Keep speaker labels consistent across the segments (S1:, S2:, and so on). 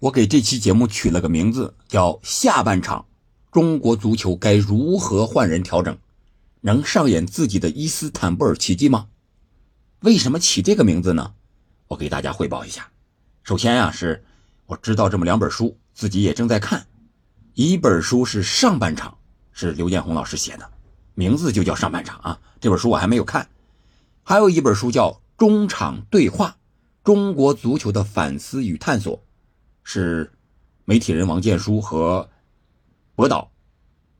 S1: 我给这期节目取了个名字，叫“下半场中国足球该如何换人调整，能上演自己的伊斯坦布尔奇迹吗？”为什么起这个名字呢？我给大家汇报一下。首先啊，是我知道这么两本书，自己也正在看。一本书是上半场，是刘建宏老师写的，名字就叫上半场啊。这本书我还没有看。还有一本书叫《中场对话：中国足球的反思与探索》。是媒体人王建书和博导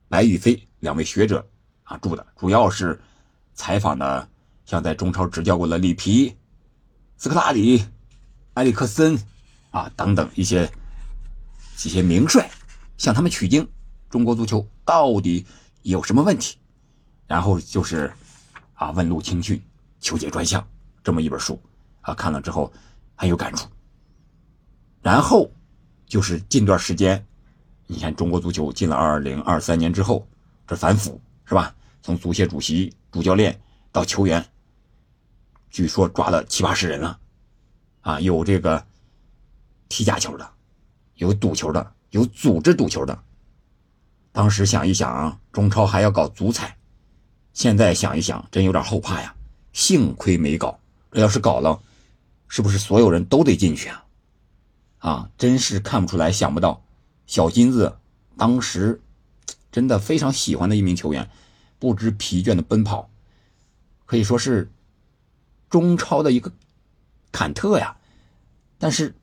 S1: 白宇飞两位学者啊著的，主要是采访的像在中超执教过的里皮、斯科拉里、埃里克森啊等等一些一些名帅，向他们取经，中国足球到底有什么问题？然后就是啊问路青训、求解专项这么一本书啊，看了之后很有感触。然后，就是近段时间，你看中国足球进了二零二三年之后，这反腐是吧？从足协主席、主教练到球员，据说抓了七八十人了，啊，有这个踢假球的，有赌球的，有组织赌球的。当时想一想啊，中超还要搞足彩，现在想一想，真有点后怕呀。幸亏没搞，这要是搞了，是不是所有人都得进去啊？啊，真是看不出来，想不到，小金子当时真的非常喜欢的一名球员，不知疲倦的奔跑，可以说是中超的一个坎特呀。但是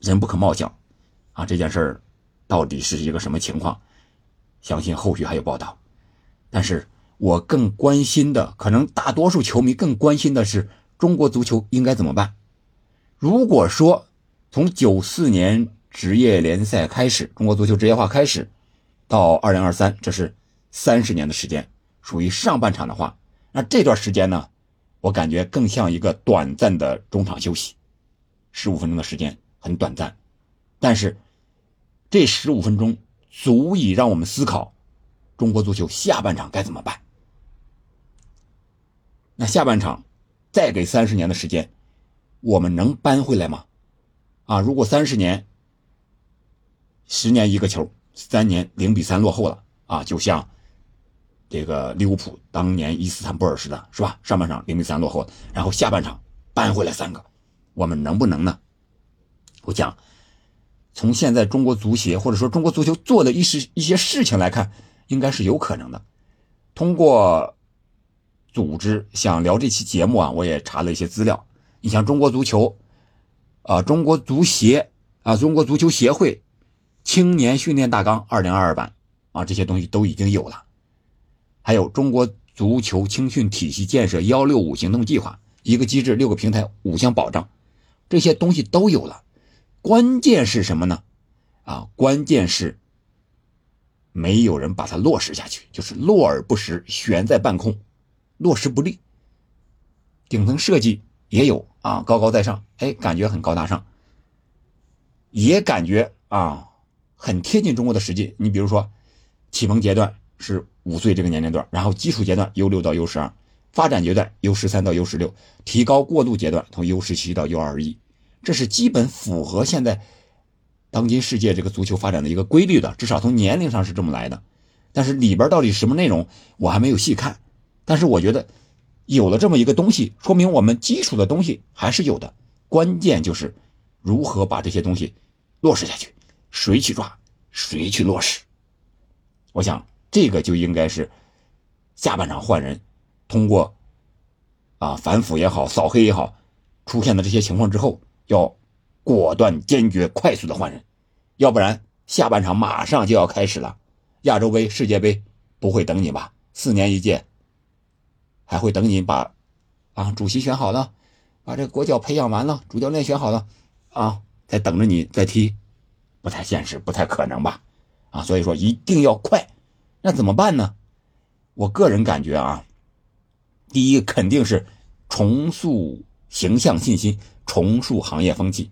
S1: 人不可貌相啊，这件事儿到底是一个什么情况？相信后续还有报道。但是我更关心的，可能大多数球迷更关心的是中国足球应该怎么办。如果说，从九四年职业联赛开始，中国足球职业化开始，到二零二三，这是三十年的时间，属于上半场的话，那这段时间呢，我感觉更像一个短暂的中场休息，十五分钟的时间很短暂，但是这十五分钟足以让我们思考中国足球下半场该怎么办。那下半场再给三十年的时间，我们能扳回来吗？啊，如果三十年、十年一个球，三年零比三落后了啊，就像这个利物浦当年伊斯坦布尔似的，是吧？上半场零比三落后，然后下半场扳回来三个，我们能不能呢？我讲，从现在中国足协或者说中国足球做的一些一些事情来看，应该是有可能的。通过组织想聊这期节目啊，我也查了一些资料。你像中国足球。啊，中国足协啊，中国足球协会青年训练大纲二零二二版啊，这些东西都已经有了。还有中国足球青训体系建设幺六五行动计划，一个机制，六个平台，五项保障，这些东西都有了。关键是什么呢？啊，关键是没有人把它落实下去，就是落而不实，悬在半空，落实不力。顶层设计也有。啊，高高在上，哎，感觉很高大上，也感觉啊很贴近中国的实际。你比如说，启蒙阶段是五岁这个年龄段，然后基础阶段 U 六到 U 十二，发展阶段 U 十三到 U 十六，提高过渡阶段从 U 十七到 U 二一，这是基本符合现在当今世界这个足球发展的一个规律的，至少从年龄上是这么来的。但是里边到底什么内容，我还没有细看，但是我觉得。有了这么一个东西，说明我们基础的东西还是有的。关键就是如何把这些东西落实下去，谁去抓，谁去落实。我想这个就应该是下半场换人，通过啊反腐也好，扫黑也好，出现的这些情况之后，要果断、坚决、快速的换人，要不然下半场马上就要开始了。亚洲杯、世界杯不会等你吧？四年一届。还会等你把，啊，主席选好了，把这个国脚培养完了，主教练选好了，啊，再等着你再踢，不太现实，不太可能吧？啊，所以说一定要快，那怎么办呢？我个人感觉啊，第一肯定是重塑形象信心，重塑行业风气。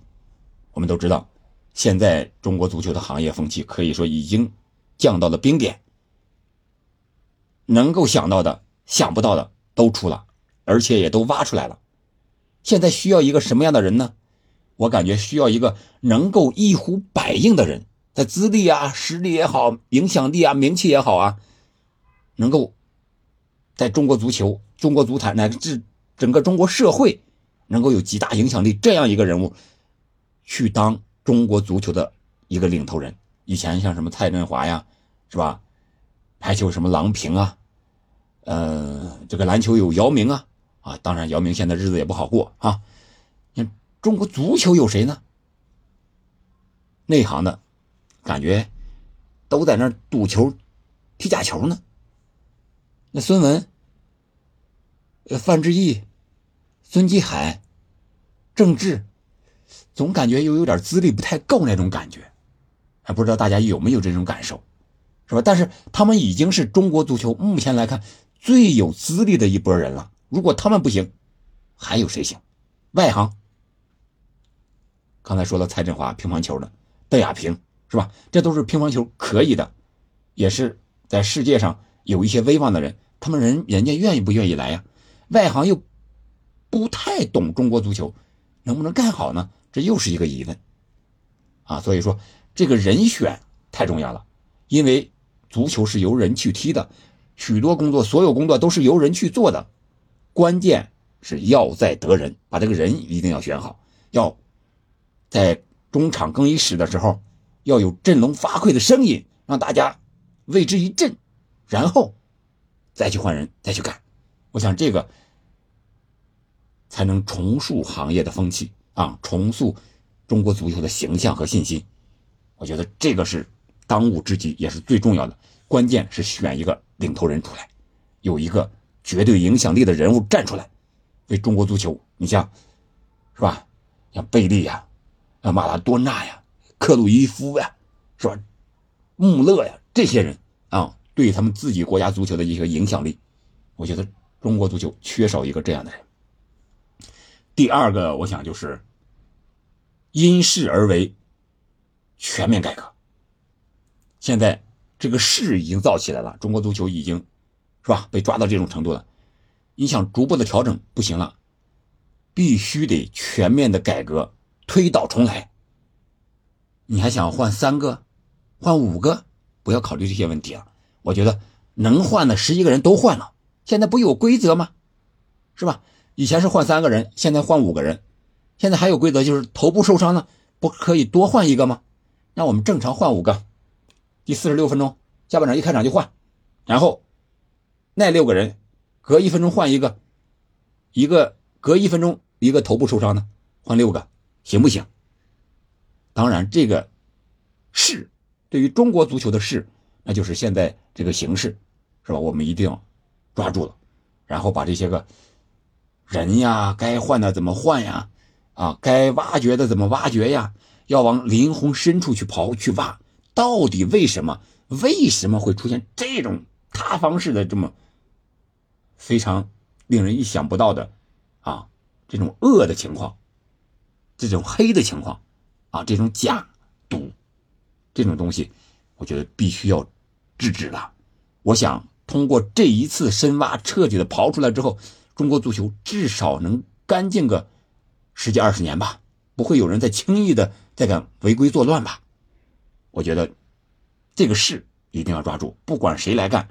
S1: 我们都知道，现在中国足球的行业风气可以说已经降到了冰点，能够想到的，想不到的。都出了，而且也都挖出来了。现在需要一个什么样的人呢？我感觉需要一个能够一呼百应的人，在资历啊、实力也好、影响力啊、名气也好啊，能够在中国足球、中国足坛乃至整个中国社会能够有极大影响力这样一个人物，去当中国足球的一个领头人。以前像什么蔡振华呀，是吧？排球什么郎平啊，呃，这个篮球有姚明啊，啊，当然姚明现在日子也不好过啊。你中国足球有谁呢？内行的，感觉都在那赌球、踢假球呢。那孙文、范志毅、孙继海、郑智，总感觉又有点资历不太够那种感觉。还不知道大家有没有这种感受，是吧？但是他们已经是中国足球目前来看最有资历的一波人了。如果他们不行，还有谁行？外行。刚才说了蔡振华乒乓球的，邓亚萍是吧？这都是乒乓球可以的，也是在世界上有一些威望的人。他们人人家愿意不愿意来呀？外行又不太懂中国足球，能不能干好呢？这又是一个疑问啊！所以说。这个人选太重要了，因为足球是由人去踢的，许多工作，所有工作都是由人去做的，关键是要在得人，把这个人一定要选好，要在中场更衣室的时候要有振聋发聩的声音，让大家为之一振，然后再去换人，再去干，我想这个才能重塑行业的风气啊，重塑中国足球的形象和信心。我觉得这个是当务之急，也是最重要的。关键是选一个领头人出来，有一个绝对影响力的人物站出来，为中国足球。你像，是吧？像贝利呀，啊马拉多纳呀，克鲁伊夫呀，是吧？穆勒呀，这些人啊，对他们自己国家足球的一个影响力，我觉得中国足球缺少一个这样的人。第二个，我想就是因势而为。全面改革。现在这个势已经造起来了，中国足球已经，是吧？被抓到这种程度了。你想逐步的调整不行了，必须得全面的改革，推倒重来。你还想换三个，换五个？不要考虑这些问题了。我觉得能换的十一个人都换了。现在不有规则吗？是吧？以前是换三个人，现在换五个人。现在还有规则，就是头部受伤了，不可以多换一个吗？让我们正常换五个，第四十六分钟下半场一开场就换，然后那六个人隔一分钟换一个，一个隔一分钟一个头部受伤的换六个，行不行？当然，这个势对于中国足球的势，那就是现在这个形势，是吧？我们一定要抓住了，然后把这些个人呀，该换的怎么换呀？啊，该挖掘的怎么挖掘呀？要往灵魂深处去刨去挖，到底为什么？为什么会出现这种塌方式的这么非常令人意想不到的啊这种恶的情况，这种黑的情况啊这种假赌这种东西，我觉得必须要制止了。我想通过这一次深挖，彻底的刨出来之后，中国足球至少能干净个十几二十年吧，不会有人再轻易的。再敢违规作乱吧？我觉得这个事一定要抓住，不管谁来干，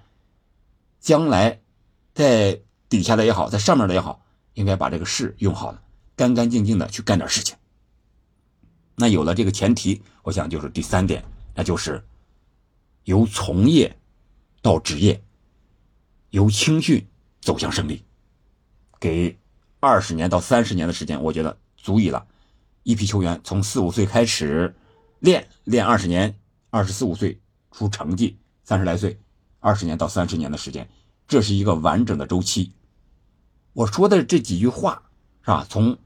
S1: 将来在底下的也好，在上面的也好，应该把这个事用好了，干干净净的去干点事情。那有了这个前提，我想就是第三点，那就是由从业到职业，由青训走向胜利，给二十年到三十年的时间，我觉得足以了。一批球员从四五岁开始练，练二十年，二十四五岁出成绩，三十来岁，二十年到三十年的时间，这是一个完整的周期。我说的这几句话是吧？从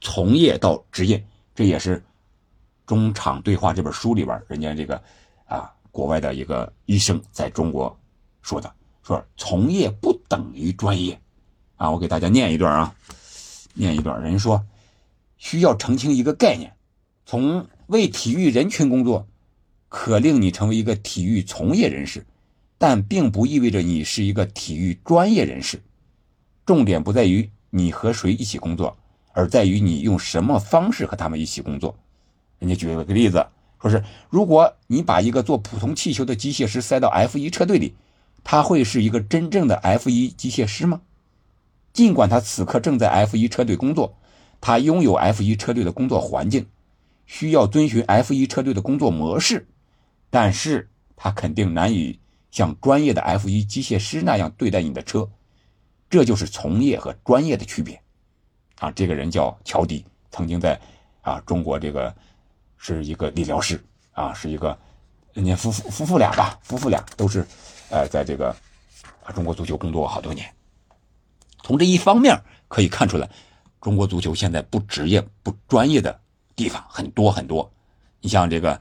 S1: 从业到职业，这也是《中场对话》这本书里边人家这个啊国外的一个医生在中国说的，说从业不等于专业啊。我给大家念一段啊，念一段，人家说。需要澄清一个概念：从为体育人群工作，可令你成为一个体育从业人士，但并不意味着你是一个体育专业人士。重点不在于你和谁一起工作，而在于你用什么方式和他们一起工作。人家举了个例子，说是如果你把一个做普通气球的机械师塞到 F 一车队里，他会是一个真正的 F 一机械师吗？尽管他此刻正在 F 一车队工作，他拥有 F 一车队的工作环境，需要遵循 F 一车队的工作模式，但是他肯定难以像专业的 F 一机械师那样对待你的车。这就是从业和专业的区别。啊，这个人叫乔迪，曾经在啊中国这个。是一个理疗师啊，是一个人家夫妇夫妇俩吧，夫妇俩都是，呃，在这个啊中国足球工作好多年。从这一方面可以看出来，中国足球现在不职业、不专业的地方很多很多。你像这个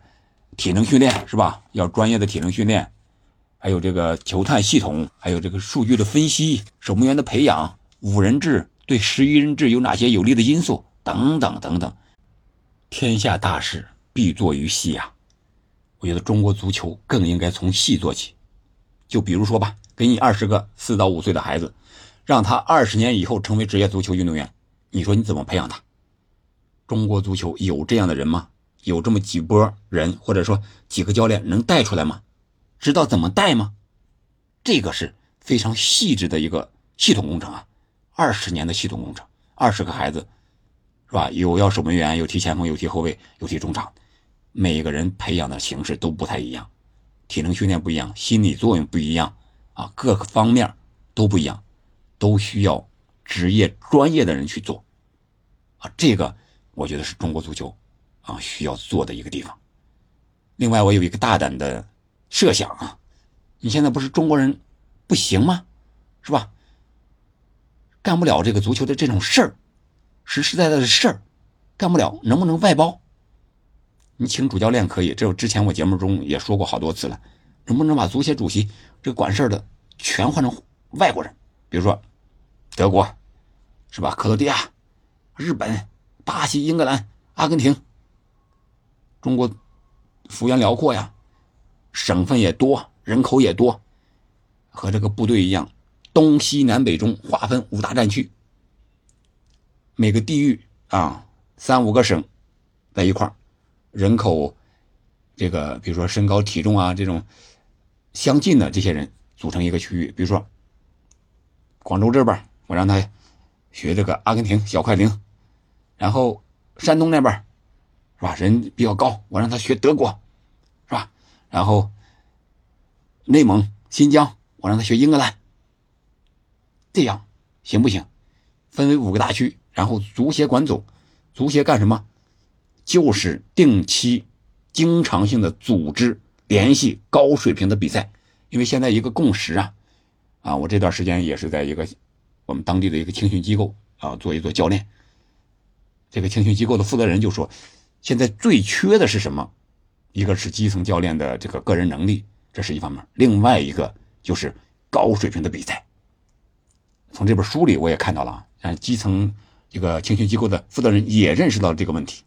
S1: 体能训练是吧？要专业的体能训练，还有这个球探系统，还有这个数据的分析、守门员的培养、五人制对十一人制有哪些有利的因素等等等等。天下大事必作于细呀，我觉得中国足球更应该从细做起。就比如说吧，给你二十个四到五岁的孩子，让他二十年以后成为职业足球运动员，你说你怎么培养他？中国足球有这样的人吗？有这么几波人，或者说几个教练能带出来吗？知道怎么带吗？这个是非常细致的一个系统工程啊，二十年的系统工程，二十个孩子。是吧？有要守门员，有踢前锋，有踢后卫，有踢中场，每个人培养的形式都不太一样，体能训练不一样，心理作用不一样，啊，各个方面都不一样，都需要职业专业的人去做，啊，这个我觉得是中国足球啊需要做的一个地方。另外，我有一个大胆的设想啊，你现在不是中国人不行吗？是吧？干不了这个足球的这种事儿。实实在在的事儿，干不了，能不能外包？你请主教练可以，这之前我节目中也说过好多次了。能不能把足协主席这个管事儿的全换成外国人？比如说德国，是吧？克罗地亚、日本、巴西、英格兰、阿根廷。中国幅员辽阔呀，省份也多，人口也多，和这个部队一样，东西南北中划分五大战区。每个地域啊，三五个省在一块人口这个，比如说身高体重啊这种相近的这些人组成一个区域。比如说广州这边，我让他学这个阿根廷小快灵，然后山东那边是吧，人比较高，我让他学德国，是吧？然后内蒙、新疆，我让他学英格兰，这样行不行？分为五个大区。然后足协管总，足协干什么？就是定期、经常性的组织联系高水平的比赛。因为现在一个共识啊，啊，我这段时间也是在一个我们当地的一个青训机构啊做一做教练。这个青训机构的负责人就说，现在最缺的是什么？一个是基层教练的这个个人能力，这是一方面；另外一个就是高水平的比赛。从这本书里我也看到了啊，基层。这个青训机构的负责人也认识到了这个问题，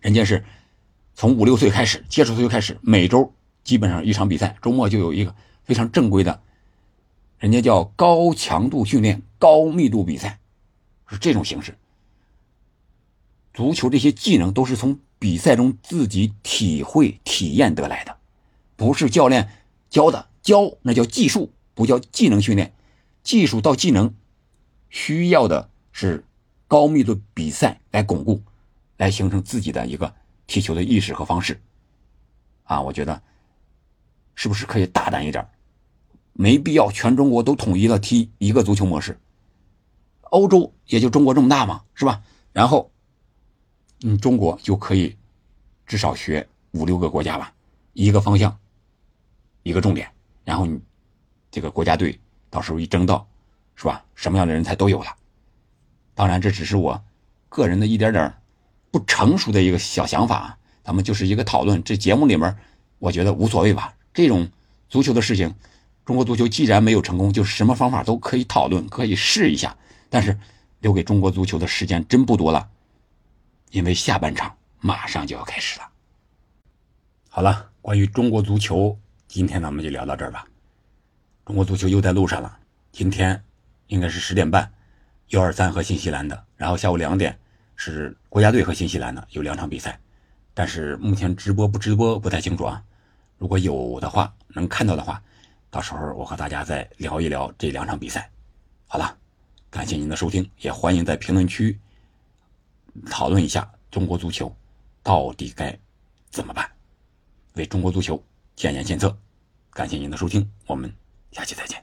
S1: 人家是从五六岁开始接触足球开始，每周基本上一场比赛，周末就有一个非常正规的，人家叫高强度训练、高密度比赛，是这种形式。足球这些技能都是从比赛中自己体会体验得来的，不是教练教的，教那叫技术，不叫技能训练。技术到技能需要的。是高密度比赛来巩固，来形成自己的一个踢球的意识和方式，啊，我觉得是不是可以大胆一点？没必要全中国都统一了踢一个足球模式。欧洲也就中国这么大嘛，是吧？然后，嗯，中国就可以至少学五六个国家吧，一个方向，一个重点，然后你这个国家队到时候一争到，是吧？什么样的人才都有了。当然，这只是我个人的一点点不成熟的一个小想法，咱们就是一个讨论。这节目里面，我觉得无所谓吧。这种足球的事情，中国足球既然没有成功，就什么方法都可以讨论，可以试一下。但是，留给中国足球的时间真不多了，因为下半场马上就要开始了。好了，关于中国足球，今天咱们就聊到这儿吧。中国足球又在路上了，今天应该是十点半。幺二三和新西兰的，然后下午两点是国家队和新西兰的，有两场比赛。但是目前直播不直播不太清楚啊。如果有的话，能看到的话，到时候我和大家再聊一聊这两场比赛。好了，感谢您的收听，也欢迎在评论区讨论一下中国足球到底该怎么办，为中国足球建言献策。感谢您的收听，我们下期再见。